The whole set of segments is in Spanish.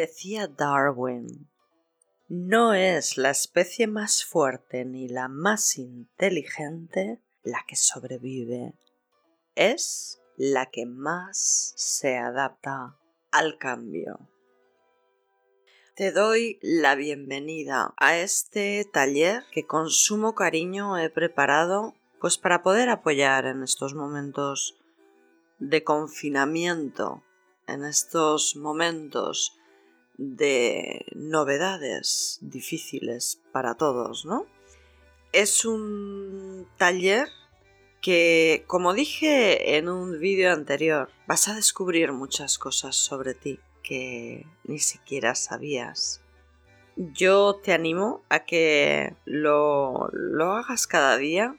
Decía Darwin, no es la especie más fuerte ni la más inteligente la que sobrevive, es la que más se adapta al cambio. Te doy la bienvenida a este taller que con sumo cariño he preparado pues para poder apoyar en estos momentos de confinamiento, en estos momentos de novedades difíciles para todos, ¿no? Es un taller que, como dije en un vídeo anterior, vas a descubrir muchas cosas sobre ti que ni siquiera sabías. Yo te animo a que lo, lo hagas cada día.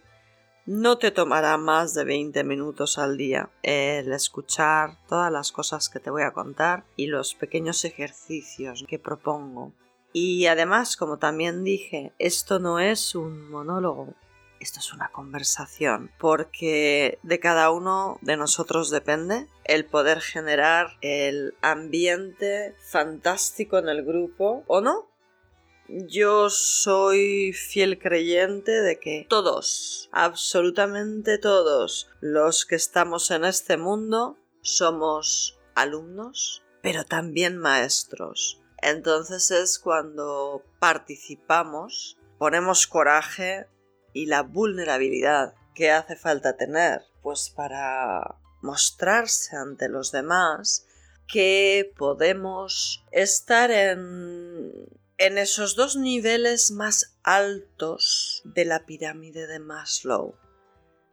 No te tomará más de 20 minutos al día el escuchar todas las cosas que te voy a contar y los pequeños ejercicios que propongo. Y además, como también dije, esto no es un monólogo, esto es una conversación, porque de cada uno de nosotros depende el poder generar el ambiente fantástico en el grupo o no. Yo soy fiel creyente de que todos, absolutamente todos los que estamos en este mundo somos alumnos, pero también maestros. Entonces es cuando participamos, ponemos coraje, y la vulnerabilidad que hace falta tener pues para mostrarse ante los demás que podemos estar en, en esos dos niveles más altos de la pirámide de Maslow.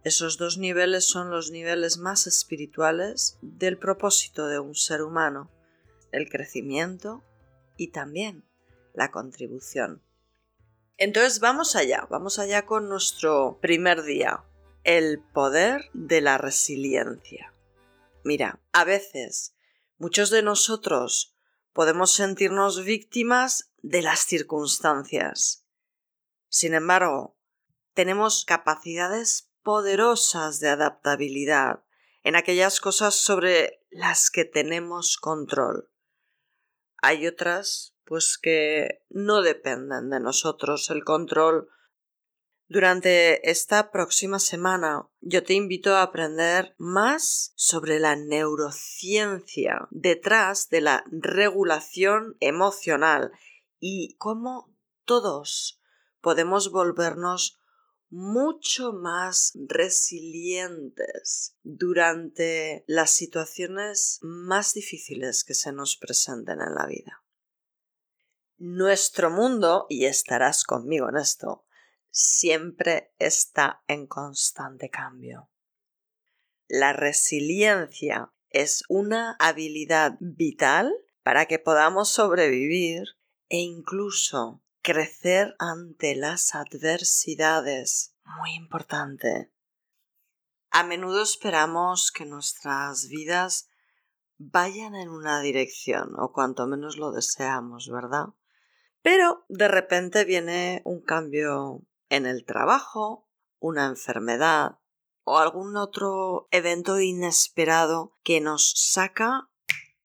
Esos dos niveles son los niveles más espirituales del propósito de un ser humano, el crecimiento y también la contribución. Entonces vamos allá, vamos allá con nuestro primer día, el poder de la resiliencia. Mira, a veces muchos de nosotros podemos sentirnos víctimas de las circunstancias. Sin embargo, tenemos capacidades poderosas de adaptabilidad en aquellas cosas sobre las que tenemos control. Hay otras pues que no dependen de nosotros el control. Durante esta próxima semana yo te invito a aprender más sobre la neurociencia detrás de la regulación emocional y cómo todos podemos volvernos mucho más resilientes durante las situaciones más difíciles que se nos presenten en la vida. Nuestro mundo, y estarás conmigo en esto, siempre está en constante cambio. La resiliencia es una habilidad vital para que podamos sobrevivir e incluso crecer ante las adversidades. Muy importante. A menudo esperamos que nuestras vidas vayan en una dirección, o cuanto menos lo deseamos, ¿verdad? Pero de repente viene un cambio en el trabajo, una enfermedad o algún otro evento inesperado que nos saca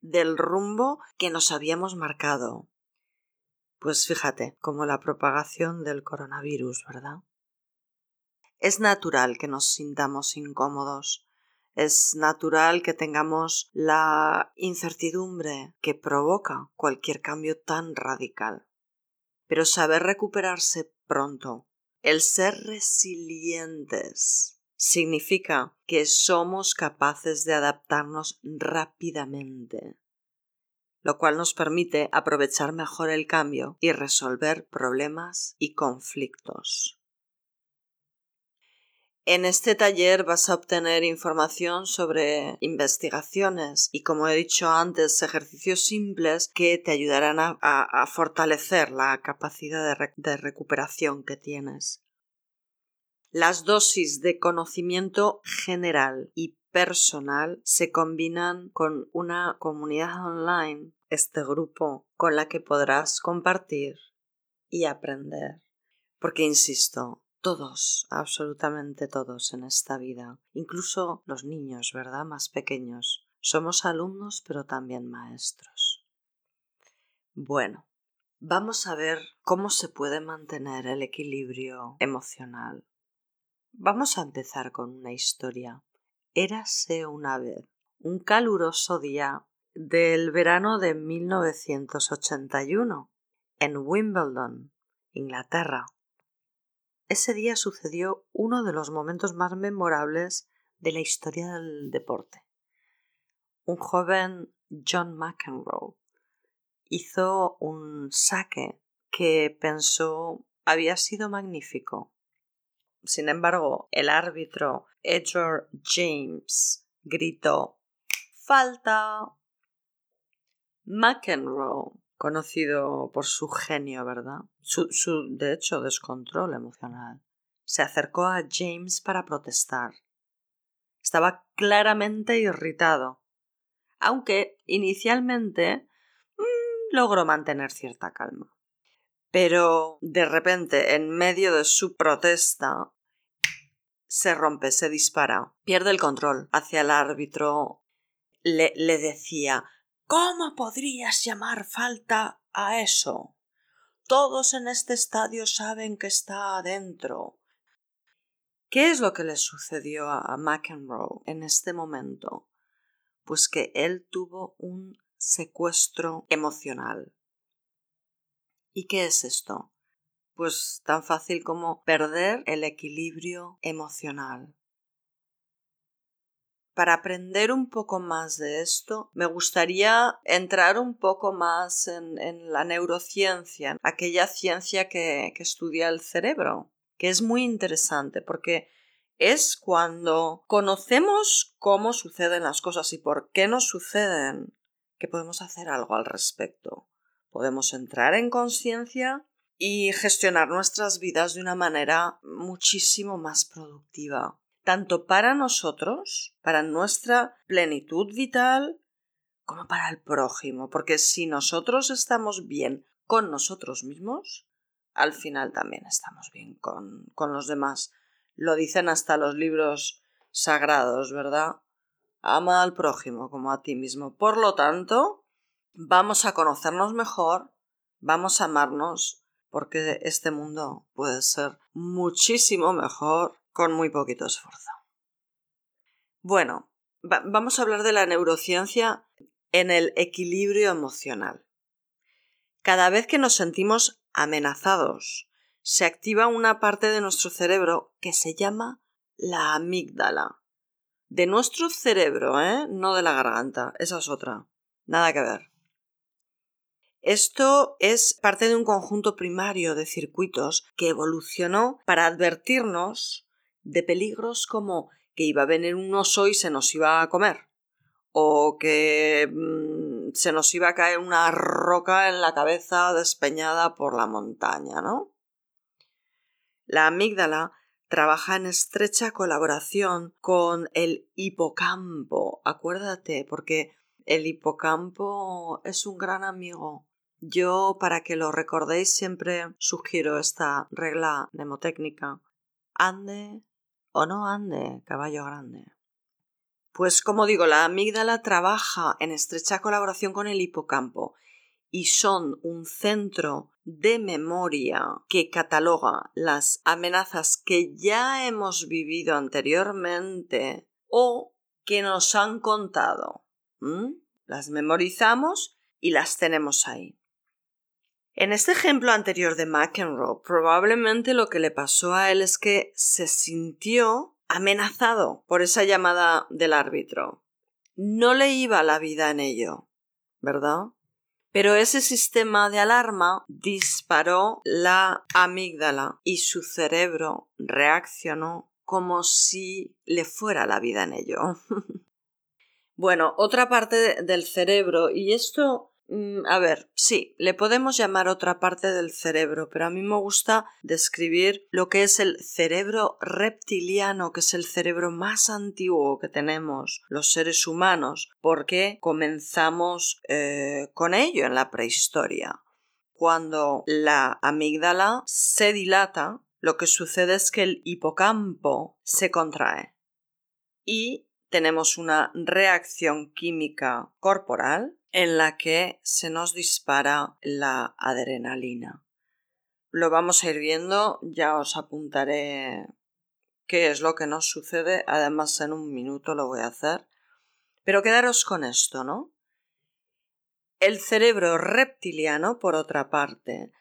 del rumbo que nos habíamos marcado. Pues fíjate, como la propagación del coronavirus, ¿verdad? Es natural que nos sintamos incómodos, es natural que tengamos la incertidumbre que provoca cualquier cambio tan radical pero saber recuperarse pronto, el ser resilientes, significa que somos capaces de adaptarnos rápidamente, lo cual nos permite aprovechar mejor el cambio y resolver problemas y conflictos. En este taller vas a obtener información sobre investigaciones y, como he dicho antes, ejercicios simples que te ayudarán a, fortalecer la capacidad de recuperación que tienes. Las dosis de conocimiento general y personal se combinan con una comunidad online, este grupo, con la que podrás compartir y aprender. Porque, insisto, todos, absolutamente todos en esta vida, incluso los niños, ¿verdad? Más pequeños. Somos alumnos pero también maestros. Bueno, vamos a ver cómo se puede mantener el equilibrio emocional. Vamos a empezar con una historia. Érase una vez un caluroso día del verano de 1981 en Wimbledon, Inglaterra. Ese día sucedió uno de los momentos más memorables de la historia del deporte. Un joven John McEnroe hizo un saque que pensó había sido magnífico. Sin embargo, el árbitro Edward James gritó Falta. McEnroe, conocido por su genio, ¿verdad? Su, su, de hecho, descontrol emocional. Se acercó a James para protestar. Estaba claramente irritado, aunque inicialmente mmm, logró mantener cierta calma. Pero de repente, en medio de su protesta, se rompe, se dispara, pierde el control hacia el árbitro. Le, le decía ¿Cómo podrías llamar falta a eso? Todos en este estadio saben que está adentro. ¿Qué es lo que le sucedió a McEnroe en este momento? Pues que él tuvo un secuestro emocional. ¿Y qué es esto? Pues tan fácil como perder el equilibrio emocional. Para aprender un poco más de esto, me gustaría entrar un poco más en, la neurociencia, aquella ciencia que, que estudia el cerebro, que es muy interesante porque es cuando conocemos cómo suceden las cosas y por qué nos suceden que podemos hacer algo al respecto. Podemos entrar en conciencia y gestionar nuestras vidas de una manera muchísimo más productiva tanto para nosotros, para nuestra plenitud vital, como para el prójimo, porque si nosotros estamos bien con nosotros mismos, al final también estamos bien con, con los demás. Lo dicen hasta los libros sagrados, ¿verdad? Ama al prójimo como a ti mismo. Por lo tanto, vamos a conocernos mejor, vamos a amarnos, porque este mundo puede ser muchísimo mejor con muy poquito esfuerzo. Bueno, vamos a hablar de la neurociencia en el equilibrio emocional. Cada vez que nos sentimos amenazados, se activa una parte de nuestro cerebro que se llama la amígdala. De nuestro cerebro, ¿eh? No de la garganta, esa es otra. Nada que ver. Esto es parte de un conjunto primario de circuitos que evolucionó para advertirnos de peligros como que iba a venir un oso y se nos iba a comer, o que mmm, se nos iba a caer una roca en la cabeza despeñada por la montaña, ¿no? La amígdala trabaja en estrecha colaboración con el hipocampo. Acuérdate, porque el hipocampo es un gran amigo. Yo, para que lo recordéis, siempre sugiero esta regla mnemotécnica. Ande, o no ande, caballo grande. Pues como digo, la amígdala trabaja en estrecha colaboración con el hipocampo y son un centro de memoria que cataloga las amenazas que ya hemos vivido anteriormente o que nos han contado. ¿Mm? Las memorizamos y las tenemos ahí. En este ejemplo anterior de McEnroe, probablemente lo que le pasó a él es que se sintió amenazado por esa llamada del árbitro. No le iba la vida en ello, ¿verdad? Pero ese sistema de alarma disparó la amígdala y su cerebro reaccionó como si le fuera la vida en ello. bueno, otra parte del cerebro, y esto a ver, sí, le podemos llamar otra parte del cerebro, pero a mí me gusta describir lo que es el cerebro reptiliano, que es el cerebro más antiguo que tenemos los seres humanos, porque comenzamos eh, con ello en la prehistoria. Cuando la amígdala se dilata, lo que sucede es que el hipocampo se contrae y tenemos una reacción química corporal en la que se nos dispara la adrenalina. Lo vamos a ir viendo, ya os apuntaré qué es lo que nos sucede, además en un minuto lo voy a hacer. Pero quedaros con esto, ¿no? El cerebro reptiliano, por otra parte,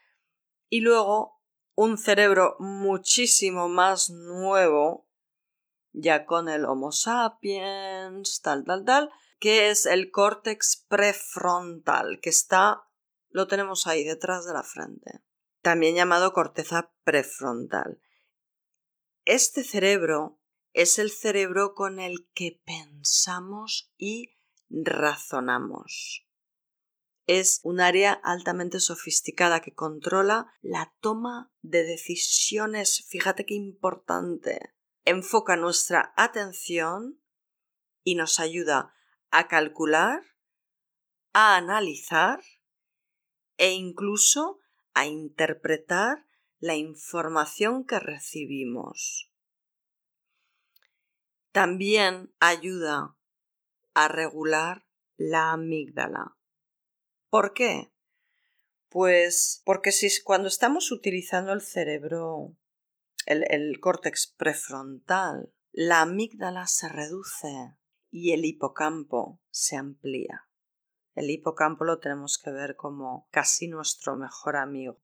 y luego un cerebro muchísimo más nuevo, ya con el Homo sapiens, tal, tal, tal, que es el córtex prefrontal, que está, lo tenemos ahí detrás de la frente, también llamado corteza prefrontal. Este cerebro es el cerebro con el que pensamos y razonamos. Es un área altamente sofisticada que controla la toma de decisiones. Fíjate qué importante. Enfoca nuestra atención y nos ayuda a calcular, a analizar e incluso a interpretar la información que recibimos. También ayuda a regular la amígdala. ¿Por qué? Pues porque si cuando estamos utilizando el cerebro, el, el córtex prefrontal, la amígdala se reduce y el hipocampo se amplía. El hipocampo lo tenemos que ver como casi nuestro mejor amigo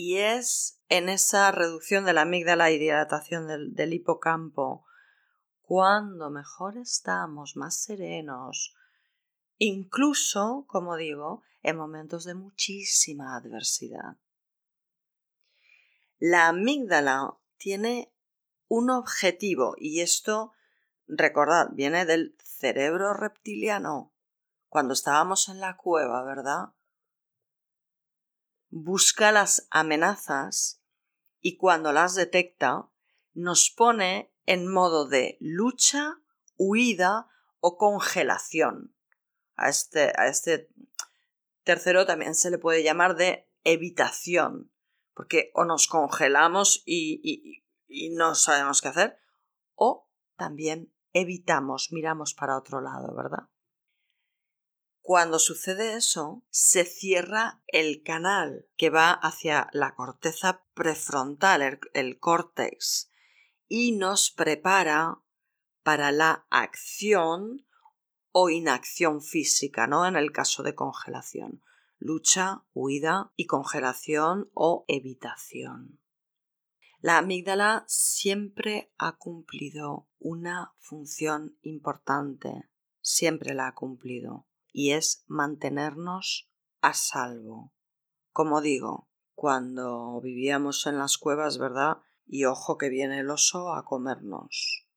y es en esa reducción de la amígdala y dilatación del, hipocampo cuando mejor estamos, más serenos, incluso, como digo, en momentos de muchísima adversidad. La amígdala tiene un objetivo y esto, recordad, viene del cerebro reptiliano. Cuando estábamos en la cueva, ¿verdad? busca las amenazas y cuando las detecta nos pone en modo de lucha, huida o congelación. A este, a este tercero también se le puede llamar de evitación, porque o nos congelamos y, y no sabemos qué hacer, o también evitamos, miramos para otro lado, ¿verdad? Cuando sucede eso, se cierra el canal que va hacia la corteza prefrontal, el, córtex, y nos prepara para la acción o inacción física, ¿no? En el caso de congelación. Lucha, huida y congelación o evitación. La amígdala siempre ha cumplido una función importante, siempre la ha cumplido y es mantenernos a salvo. Como digo, cuando vivíamos en las cuevas, ¿verdad? Y ojo que viene el oso a comernos.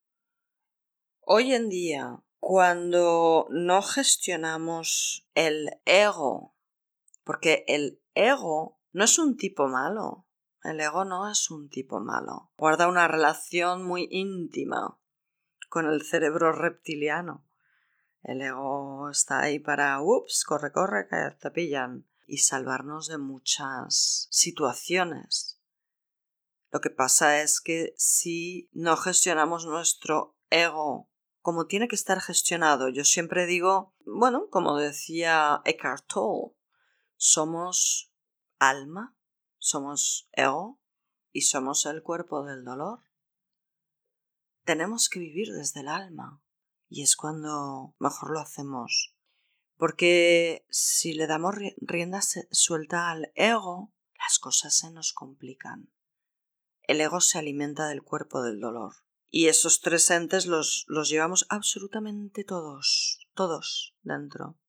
Hoy en día, cuando no gestionamos el ego, porque el ego no es un tipo malo, el ego no es un tipo malo, guarda una relación muy íntima con el cerebro reptiliano. El ego está ahí para, ups, corre, corre, que te pillan. Y salvarnos de muchas situaciones. Lo que pasa es que si no gestionamos nuestro ego como tiene que estar gestionado, yo siempre digo, bueno, como decía Eckhart Tolle, somos alma, somos ego y somos el cuerpo del dolor. Tenemos que vivir desde el alma y es cuando mejor lo hacemos. Porque si le damos rienda suelta al ego, las cosas se nos complican. El ego se alimenta del cuerpo del dolor. Y esos tres entes los, los llevamos absolutamente todos, todos dentro.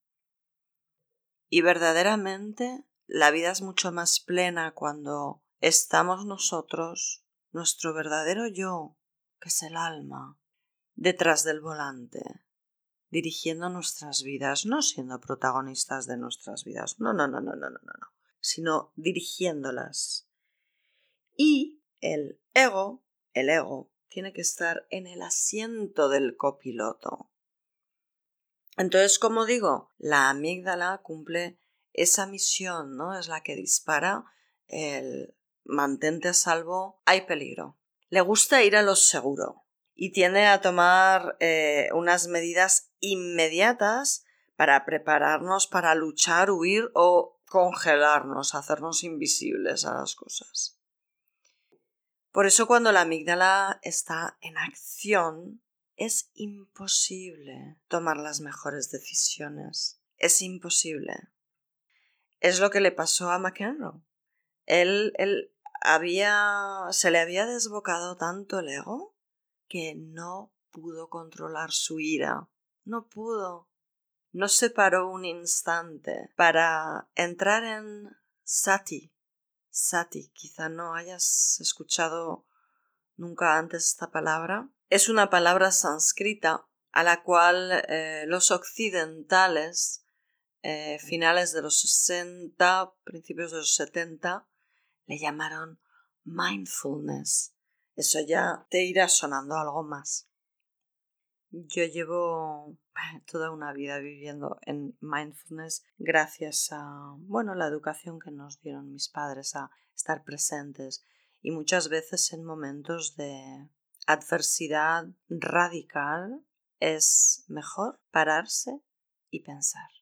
Y verdaderamente la vida es mucho más plena cuando estamos nosotros, nuestro verdadero yo, que es el alma, detrás del volante, dirigiendo nuestras vidas, no siendo protagonistas de nuestras vidas, no, no, no, no, no, no, no, sino dirigiéndolas. Y el ego, el ego, tiene que estar en el asiento del copiloto. Entonces, como digo, la amígdala cumple esa misión, ¿no? Es la que dispara el mantente a salvo, hay peligro. Le gusta ir a lo seguro y tiende a tomar eh, unas medidas inmediatas para prepararnos para luchar, huir o congelarnos, hacernos invisibles a las cosas. Por eso cuando la amígdala está en acción, es imposible tomar las mejores decisiones. Es imposible. Es lo que le pasó a McEnroe. Él, él había, se le había desbocado tanto el ego que no pudo controlar su ira. No pudo. No se paró un instante para entrar en sati. Sati, quizá no hayas escuchado nunca antes esta palabra. Es una palabra sánscrita a la cual eh, los occidentales, eh, finales de los 60, principios de los 70, le llamaron mindfulness. Eso ya te irá sonando algo más. Yo llevo toda una vida viviendo en mindfulness gracias a, bueno, la educación que nos dieron mis padres a estar presentes y muchas veces en momentos de adversidad radical es mejor pararse y pensar.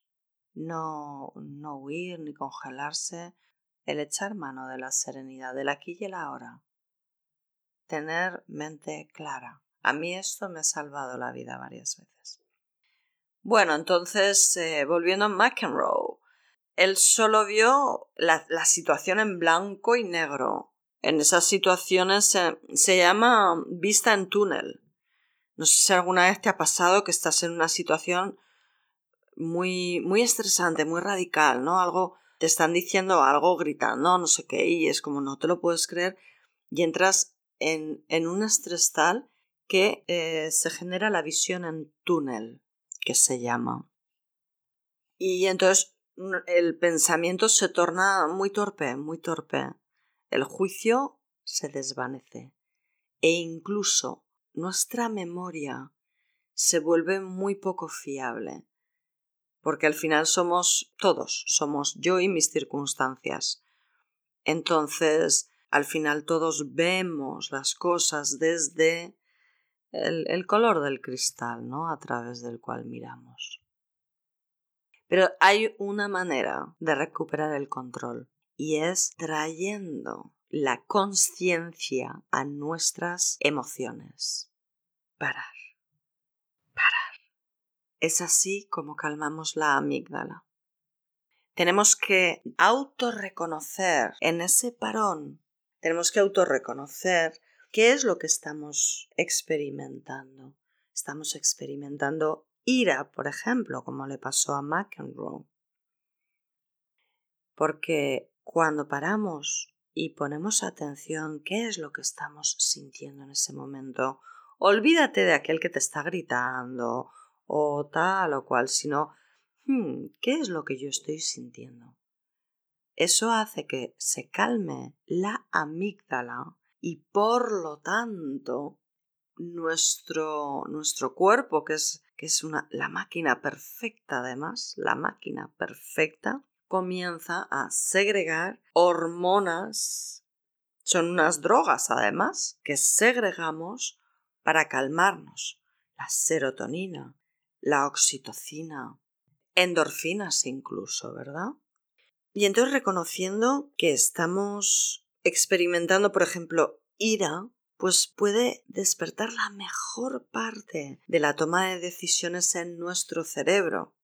No, no huir ni congelarse, el echar mano de la serenidad del aquí y el ahora. Tener mente clara. A mí esto me ha salvado la vida varias veces. Bueno, entonces, eh, volviendo a McEnroe, él solo vio la, situación en blanco y negro. En esas situaciones se llama vista en túnel. No sé si alguna vez te ha pasado que estás en una situación muy, muy estresante, muy radical, ¿no? Algo, te están diciendo algo, gritando, no sé qué, y es como no te lo puedes creer, y entras en, en un estrés tal que eh, se genera la visión en túnel, que se llama. Y entonces el pensamiento se torna muy torpe, muy torpe. El juicio se desvanece. E incluso nuestra memoria se vuelve muy poco fiable. Porque al final somos todos, somos yo y mis circunstancias. Entonces, al final todos vemos las cosas desde el, color del cristal, ¿no? A través del cual miramos. Pero hay una manera de recuperar el control y es trayendo la conciencia a nuestras emociones. Parar. Parar. Es así como calmamos la amígdala. Tenemos que autorreconocer en ese parón, tenemos que autorreconocer ¿Qué es lo que estamos experimentando? Estamos experimentando ira, por ejemplo, como le pasó a McEnroe. Porque cuando paramos y ponemos atención qué es lo que estamos sintiendo en ese momento, olvídate de aquel que te está gritando o tal o cual, sino hmm, ¿qué es lo que yo estoy sintiendo? Eso hace que se calme la amígdala y por lo tanto nuestro, nuestro cuerpo, que es, que es una, la máquina perfecta además, la máquina perfecta, comienza a segregar hormonas, son unas drogas además, que segregamos para calmarnos. La serotonina, la oxitocina, endorfinas incluso, ¿verdad? Y entonces reconociendo que estamos experimentando, por ejemplo, ira, pues puede despertar la mejor parte de la toma de decisiones en nuestro cerebro,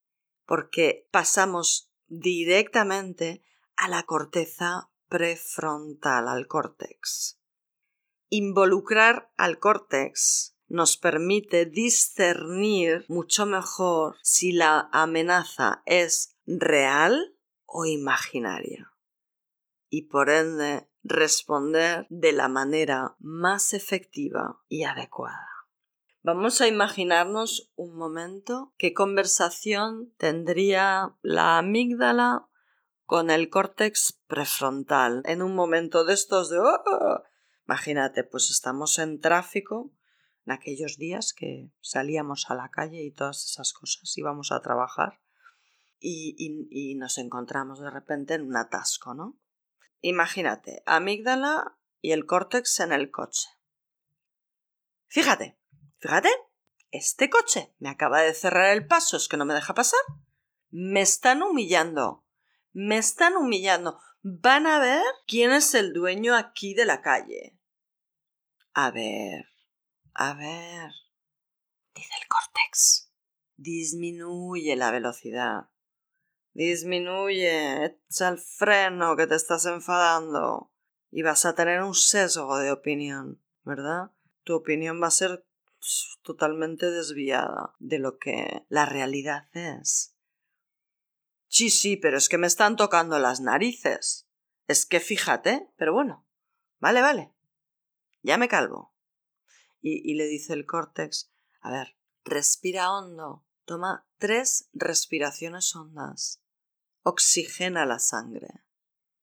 porque pasamos directamente a la corteza prefrontal, al córtex. Involucrar al córtex nos permite discernir mucho mejor si la amenaza es real o imaginaria. Y por ende responder de la manera más efectiva y adecuada. Vamos a imaginarnos un momento qué conversación tendría la amígdala con el córtex prefrontal en un momento de estos de oh". imagínate pues estamos en tráfico en aquellos días que salíamos a la calle y todas esas cosas íbamos a trabajar y, y nos encontramos de repente en un atasco no Imagínate, amígdala y el córtex en el coche. Fíjate, fíjate, este coche me acaba de cerrar el paso, es que no me deja pasar. me están humillando, me están humillando. Van a ver quién es el dueño aquí de la calle. A ver, a ver, dice el córtex. Disminuye la velocidad. Disminuye, echa el freno que te estás enfadando. Y vas a tener un sesgo de opinión, ¿verdad? Tu opinión va a ser totalmente desviada de lo que la realidad es. Sí, sí, pero es que me están tocando las narices. Es que fíjate, pero bueno. Vale, vale. Ya me calvo. Y, le dice el córtex, a ver, respira hondo. Toma tres respiraciones hondas. Oxigena la sangre.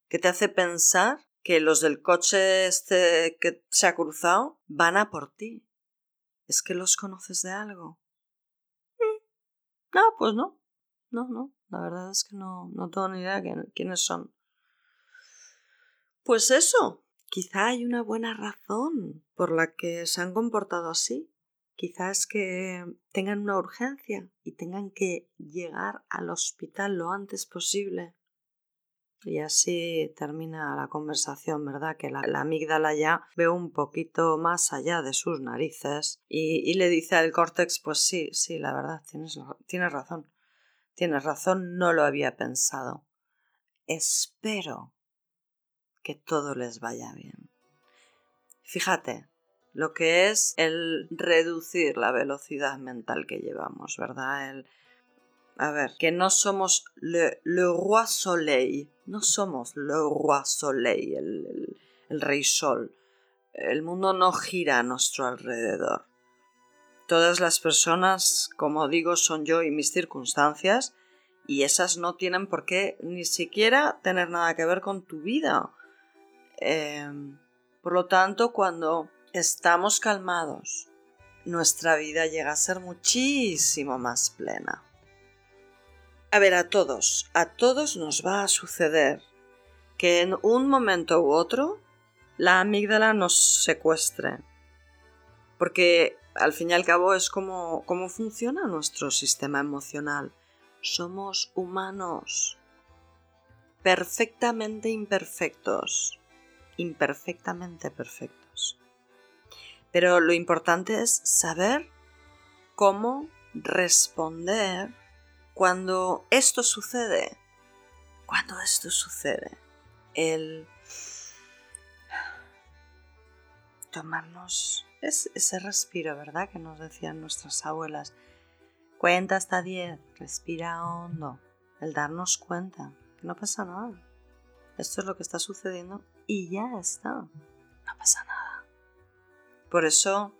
¿Qué te hace pensar que los del coche este que se ha cruzado van a por ti? ¿Es que los conoces de algo? Mm. No, pues no. No, no. La verdad es que no, no tengo ni idea de quiénes son. Pues eso. Quizá hay una buena razón por la que se han comportado así. Quizás que tengan una urgencia y tengan que llegar al hospital lo antes posible. Y así termina la conversación, ¿verdad? Que la, amígdala ya ve un poquito más allá de sus narices y, le dice al córtex, pues sí, sí, la verdad, tienes, tienes razón. Tienes razón, no lo había pensado. Espero que todo les vaya bien. Fíjate, lo que es el reducir la velocidad mental que llevamos, ¿verdad? El, a ver, que no somos le, roi soleil, no somos le roi soleil, el, el, rey sol. El mundo no gira a nuestro alrededor. Todas las personas, como digo, son yo y mis circunstancias, y esas no tienen por qué ni siquiera tener nada que ver con tu vida. Em, por lo tanto, cuando estamos calmados, nuestra vida llega a ser muchísimo más plena. A ver, a todos, a todos nos va a suceder que en un momento u otro la amígdala nos secuestre. Porque al fin y al cabo es como, cómo funciona nuestro sistema emocional. Somos humanos, perfectamente imperfectos, imperfectamente perfectos. Pero lo importante es saber cómo responder cuando esto sucede, cuando esto sucede, el tomarnos ese respiro, ¿verdad? Que nos decían nuestras abuelas. Cuenta hasta 10, respira hondo, el darnos cuenta que no pasa nada. Esto es lo que está sucediendo y ya está. No pasa nada. Por eso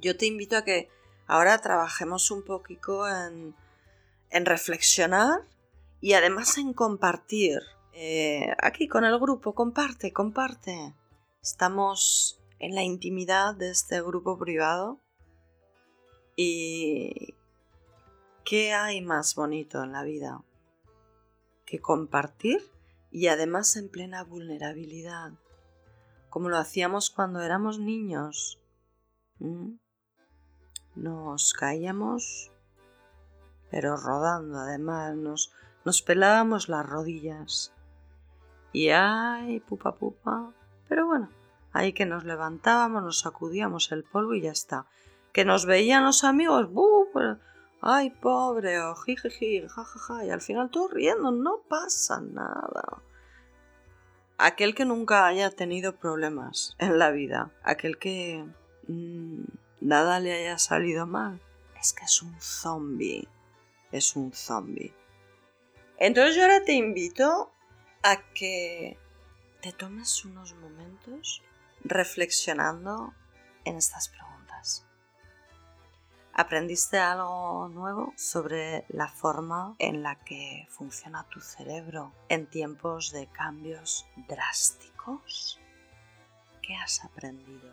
yo te invito a que ahora trabajemos un poquito en en reflexionar y además en compartir. Eh, aquí con el grupo, comparte, comparte. Estamos en la intimidad de este grupo privado y ¿qué hay más bonito en la vida que compartir y además en plena vulnerabilidad, como lo hacíamos cuando éramos niños? ¿Mm? Nos caíamos pero rodando además nos, nos pelábamos las rodillas. Y ay, pupa pupa. Pero bueno, ahí que nos levantábamos, nos sacudíamos el polvo y ya está. Que nos veían los amigos, ¡buh! Ay, pobre, o jijiji, jajaja, y al final todo riendo, no pasa nada. Aquel que nunca haya tenido problemas en la vida, aquel que mm, nada le haya salido mal, es que es un zombie es un zombie. Entonces yo ahora te invito a que te tomes unos momentos reflexionando en estas preguntas. ¿Aprendiste algo nuevo sobre la forma en la que funciona tu cerebro en tiempos de cambios drásticos? ¿Qué has aprendido?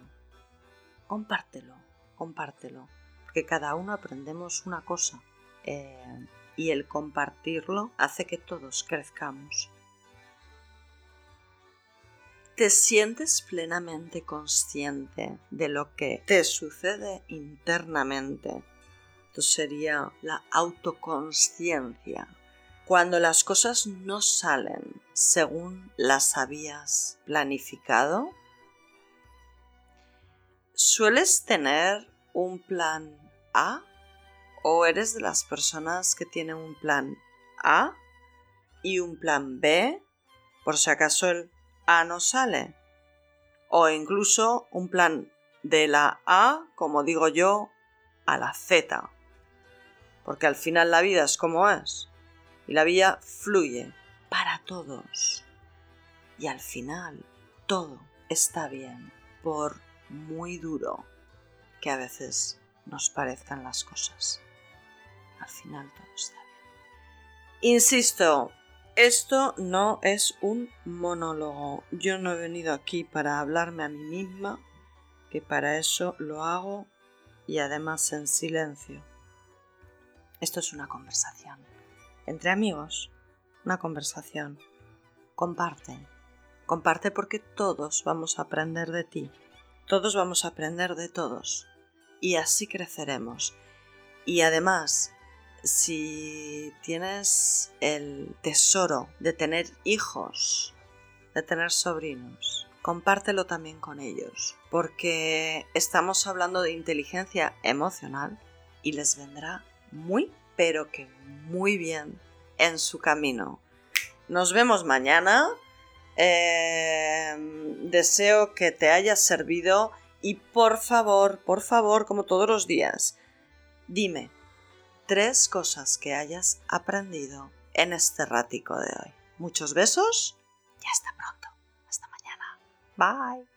Compártelo, compártelo, porque cada uno aprendemos una cosa eh, y el compartirlo hace que todos crezcamos. ¿Te sientes plenamente consciente de lo que te sucede internamente Esto sería la autoconsciencia. Cuando las cosas no salen según las habías planificado, ¿sueles tener un plan A? ¿O eres de las personas que tienen un plan A y un plan B por si acaso el A no sale? O incluso un plan de la A, como digo yo, a la Z. Porque al final la vida es como es. Y la vida fluye para todos. Y al final todo está bien, por muy duro que a veces nos parezcan las cosas. Al final todo está bien. Insisto, esto no es un monólogo. Yo no he venido aquí para hablarme a mí misma, que para eso lo hago y además en silencio. Esto es una conversación. Entre amigos, una conversación. Comparte. Comparte porque todos vamos a aprender de ti. Todos vamos a aprender de todos. Y así creceremos. Y además, si tienes el tesoro de tener hijos, de tener sobrinos, compártelo también con ellos, porque estamos hablando de inteligencia emocional y les vendrá muy, pero que muy bien en su camino. Nos vemos mañana. Em, deseo que te haya servido y por favor, por favor, como todos los días, dime tres cosas que hayas aprendido en este ratico de hoy. Muchos besos y hasta pronto. Hasta mañana. Bye.